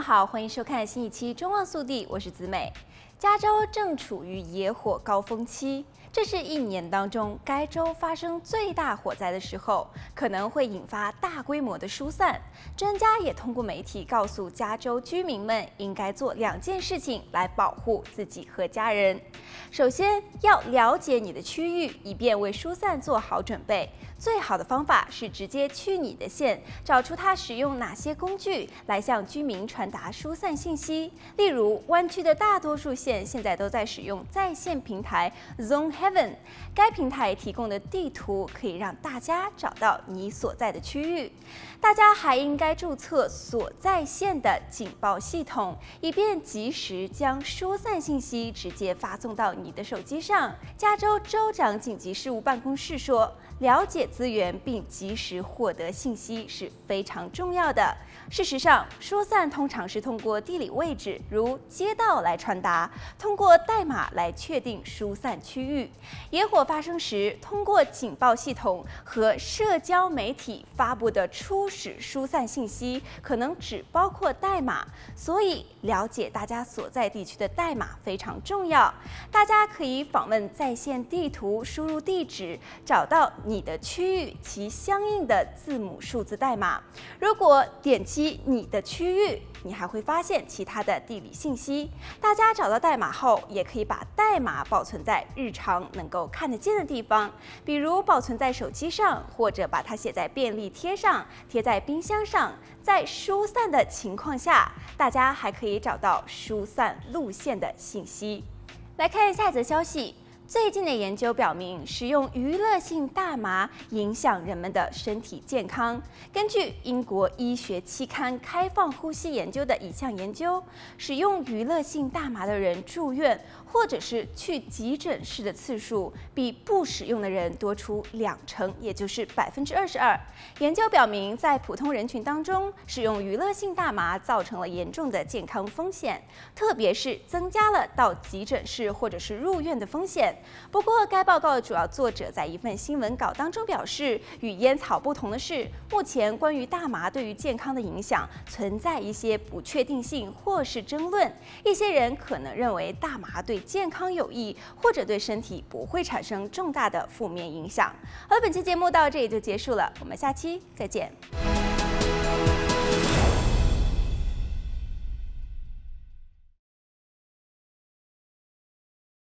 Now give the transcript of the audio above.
好，欢迎收看新一期《中望速递》，我是子美。加州正处于野火高峰期，这是一年当中该州发生最大火灾的时候，可能会引发大规模的疏散。专家也通过媒体告诉加州居民们，应该做两件事情来保护自己和家人。首先，要了解你的区域，以便为疏散做好准备。最好的方法是直接去你的县，找出它使用哪些工具来向居民传达疏散信息。例如，湾区的大多数县现在都在使用在线平台 Zone Heaven，该平台提供的地图可以让大家找到你所在的区域。大家还应该注册所在县的警报系统，以便及时将疏散信息直接发送到你的手机上。加州州长紧急事务办公室说，了解资源并及时获得信息是非常重要的。事实上，疏散通常是通过地理位置，如街道来传达，通过代码来确定疏散区域。野火发生时，通过警报系统和社交媒体发布的初始疏散信息，可能只包括代码，所以了解大家所在地区的代码非常重要。大家可以访问在线地图，输入地址，找到你的区域其相应的字母数字代码。如果点击你的区域，你还会发现其他的地理信息。大家找到代码后，也可以把代码保存在日常能够看得见的地方，比如保存在手机上，或者把它写在便利贴上，贴在冰箱上。在疏散的情况下，大家还可以找到疏散路线的信息。来看下一则消息。最近的研究表明，使用娱乐性大麻影响人们的身体健康。根据英国医学期刊《开放呼吸研究》的一项研究，使用娱乐性大麻的人住院或者是去急诊室的次数，比不使用的人多出两成，也就是百分之二十二。研究表明，在普通人群当中，使用娱乐性大麻造成了严重的健康风险，特别是增加了到急诊室或者是入院的风险。不过，该报告的主要作者在一份新闻稿当中表示，与烟草不同的是，目前关于大麻对于健康的影响存在一些不确定性或是争论。一些人可能认为大麻对健康有益，或者对身体不会产生重大的负面影响。好了，本期节目到这里就结束了，我们下期再见。